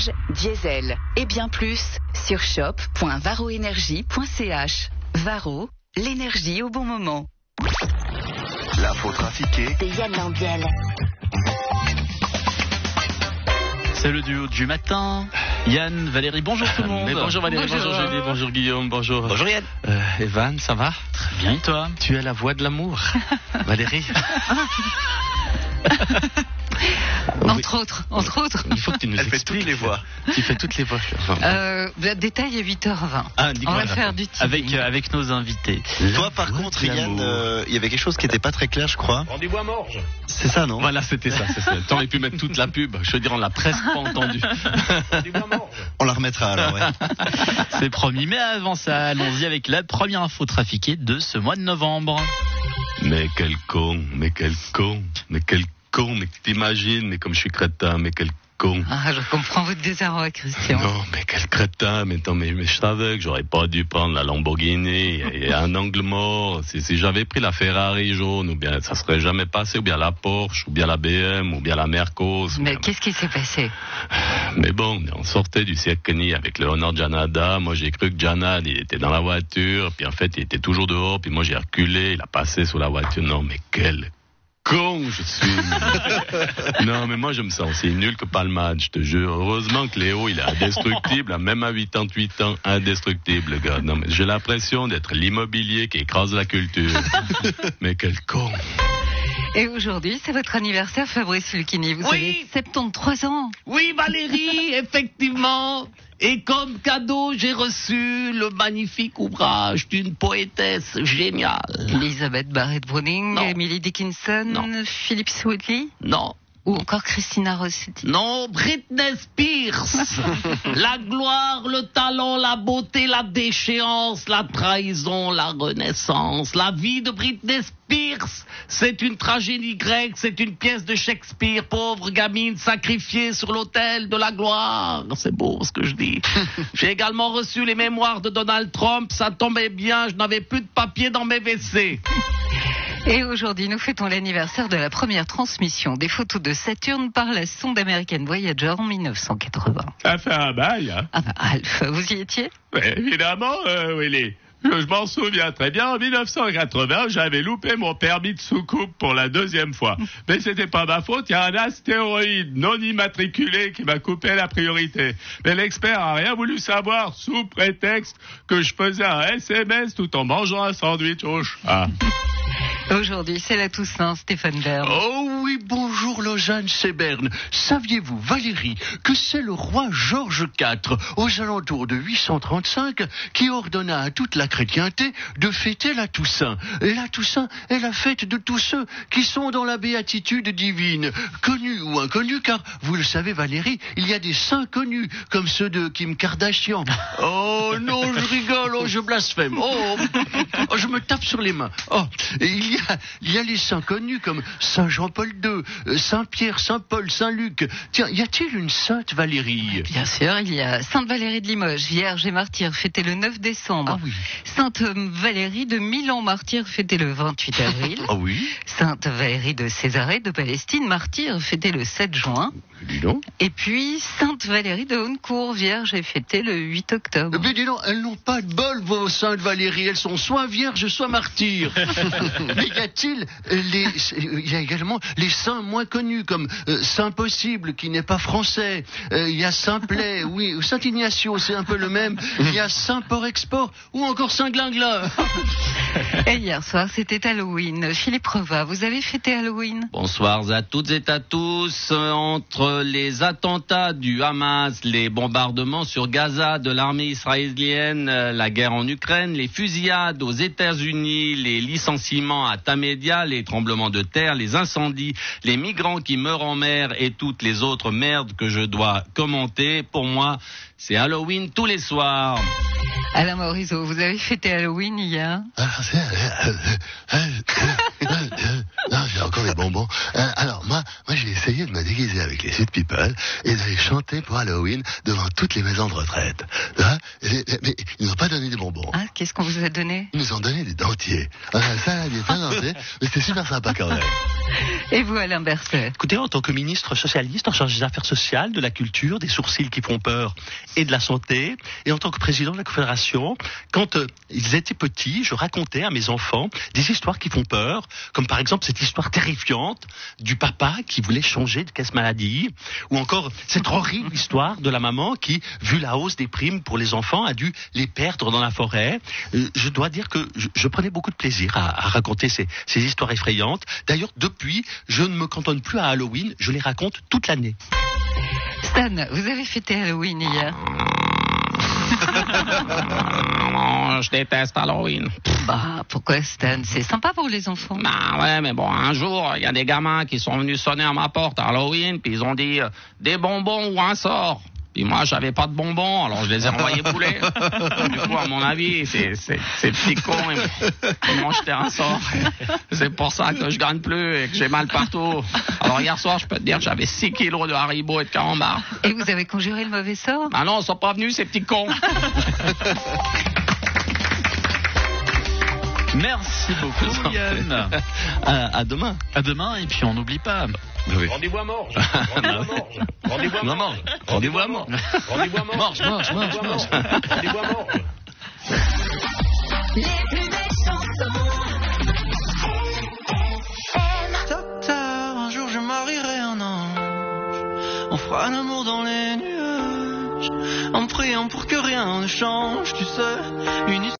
chauffage, diesel et bien plus sur shop.varoenergie.ch. Varo, l'énergie au bon moment. L'info trafiquée de Yann Lambiel. C'est le duo du matin. Yann, Valérie, bonjour tout le monde. Mais bonjour Valérie, bonjour, Bonjour. Julie, bonjour Guillaume, bonjour. Bonjour Yann. Euh, Evan, ça va? Très bien, et toi? Tu es la voix de l'amour. Valérie Entre autres, entre autres. Il faut que tu nous Elle fait expliques. toutes les voix. Tu fais toutes les voix. Euh, détail est 8h20. ah, On va faire du teasing. avec, euh, avec nos invités. Toi par contre Yann, euh, il y avait quelque chose qui n'était pas très clair je crois. Rendez-vous à Morges. C'est ça non? Voilà, c'était ça. T'aurais pu mettre toute la pub. Je veux dire, on l'a presque pas entendu. À. On la remettra alors ouais. C'est promis, mais avant ça, allons-y avec la première info trafiquée de ce mois de novembre. Mais quel con, mais quel con, mais quel con, mais t'imagines, mais comme je suis crétin, mais quel con. Ah, je comprends votre désarroi, Christian. Non, mais quel crétin, mais, attends, mais, mais je savais que j'aurais pas dû prendre la Lamborghini, il y a un angle mort. Si, si j'avais pris la Ferrari jaune, ou bien ça serait jamais passé, ou bien la Porsche, ou bien la BM, ou bien la Mercos. Mais bien- qu'est-ce qui s'est passé? Mais bon, on sortait du Siakani avec le Honor Janada. Moi, j'ai cru que Janad, il était dans la voiture. Puis en fait, il était toujours dehors. Puis moi, j'ai reculé. Il a passé sous la voiture. Non, mais quel con je suis. non, mais moi, je me sens aussi nul que Palmade, je te jure. Heureusement que Léo, il est indestructible. Même à 88 ans, indestructible, le gars. Non, mais j'ai l'impression d'être l'immobilier qui écrase la culture. mais quel con. Et aujourd'hui, c'est votre anniversaire, Fabrice Lucchini. Vous Oui. avez 73 ans. Oui, Valérie, effectivement. Et comme cadeau, j'ai reçu le magnifique ouvrage d'une poétesse géniale. Elisabeth Barrett Browning. Emily Dickinson, Non. Philip Sweatley Non, ou encore Christina Rossetti. non, Britney Spears. la gloire, le talent, la beauté, la déchéance, la trahison, la renaissance. La vie de Britney Spears, c'est une tragédie grecque, c'est une pièce de Shakespeare. Pauvre gamine sacrifiée sur l'autel de la gloire. C'est beau ce que je dis. J'ai également reçu les mémoires de Donald Trump. Ça tombait bien, je n'avais plus de papier dans mes WC. Et aujourd'hui, nous fêtons l'anniversaire de la première transmission des photos de Saturne par la sonde américaine Voyager en 1980. Ça fait un bail, hein. Ah bah, Alpha, vous y étiez? Mais évidemment, euh, Willy. Je, je m'en souviens très bien. En 1980, j'avais loupé mon permis de soucoupe pour la deuxième fois. Mais c'était pas ma faute. Il y a un astéroïde non immatriculé qui m'a coupé la priorité. Mais l'expert a rien voulu savoir sous prétexte que je faisais un SMS tout en mangeant un sandwich au chat. Aujourd'hui, c'est la Toussaint, Stéphane Bern. Oh oui, bonjour Lausanne, c'est Berne. Saviez-vous, Valérie, que c'est le roi Georges IV, aux alentours de 835, qui ordonna à toute la chrétienté de fêter la Toussaint? La Toussaint est la fête de tous ceux qui sont dans la béatitude divine, connus ou inconnus, car vous le savez, Valérie, il y a des saints connus, comme ceux de Kim Kardashian. Oh non, je rigole, oh, je blasphème. Oh, oh, je me tape sur les mains. Oh, et il y a, il y a les saints connus comme Saint Jean-Paul II, euh, Saint Pierre, Saint Paul, Saint Luc. Tiens, y a-t-il une sainte Valérie? Bien sûr, il y a Sainte Valérie de Limoges, vierge et martyr, fêtée le 9 décembre. Ah oui. Sainte Valérie de Milan, martyr, fêtée le 28 avril. Ah oui. Sainte Valérie de Césarée de Palestine, martyr, fêtée le 7 juin. Dis donc. Et puis Sainte Valérie de Honnecourt, vierge, est fêtée le 8 octobre. Eh bien, dis donc, elles n'ont pas de bol, vos saintes Valérie. Elles sont soit vierges, soit martyrs. Mais y a-t-il euh, les, il y a également les saints moins connus comme euh, Saint Possible, qui n'est pas français. Euh, Il y a Saint Play, oui, ou Saint Ignacio, c'est un peu le même. Il y a Saint Port Export, ou encore Saint Glinglin. Et hier soir, c'était Halloween. Philippe Reva, vous avez fêté Halloween? Bonsoir à toutes et à tous. Euh, Entre les attentats du Hamas, les bombardements sur Gaza de l'armée israélienne, euh, la guerre en Ukraine, les fusillades aux États-Unis, les licenciements les tremblements de terre, les incendies, les migrants qui meurent en mer et toutes les autres merdes que je dois commenter, pour moi, c'est Halloween tous les soirs. Alain Morisot, vous avez fêté Halloween hier c'est- Non, j'ai encore des bonbons. Euh, Alors, moi, moi j'ai essayé de me déguiser avec les Sud People et d'aller chanter pour Halloween devant toutes les maisons de retraite. Hein Mais ils nous ont pas donné des bonbons. Ah, Qu'est-ce qu'on vous a donné? Ils nous ont donné des dentiers. Ah, ça, il est pas denté, mais c'était super sympa quand même. Et vous, Alain Berset? Écoutez, en tant que ministre socialiste en charge des affaires sociales, de la culture, des sourcils qui font peur et de la santé, et en tant que président de la Confédération, quand euh, ils étaient petits, je racontais à mes enfants des histoires qui font peur, comme par exemple cette histoire terrifiante du papa qui voulait changer de caisse maladie, ou encore cette horrible histoire de la maman qui, vu la hausse des primes pour les enfants, a dû les perdre dans la forêt. Euh, je dois dire que je, je prenais beaucoup de plaisir à, à raconter ces, ces histoires effrayantes. D'ailleurs, depuis, je ne me cantonne plus à Halloween, je les raconte toute l'année. Stan, vous avez fêté Halloween hier Non, je déteste Halloween. Bah, pourquoi Stan? C'est sympa pour les enfants. Bah ouais, mais bon, un jour, il y a des gamins qui sont venus sonner à ma porte à Halloween, puis ils ont dit euh, des bonbons ou un sort. Puis moi, j'avais pas de bonbons, alors je les ai envoyés bouler. du coup, à mon avis, ces petits cons, ils m'ont- jeté un sort. C'est pour ça que je gagne plus et que j'ai mal partout. Alors hier soir, je peux te dire que j'avais 6 kilos de Haribo et de carambar. Et vous avez conjuré le mauvais sort? Ah non, ils sont pas venus, ces petits cons. Merci beaucoup, Yann. À, à demain. À demain, et puis on n'oublie pas. Rendez-vous à Morges. Rendez-vous à Morges. Rendez-vous à Morges. Rendez-vous à Morges. Rendez-vous à Morges. Mange, mange, mange. Rendez-vous à Morges. Docteur, un jour je marierai un ange. On fera l'amour dans les nuages. En priant pour que rien ne change, tu sais. Une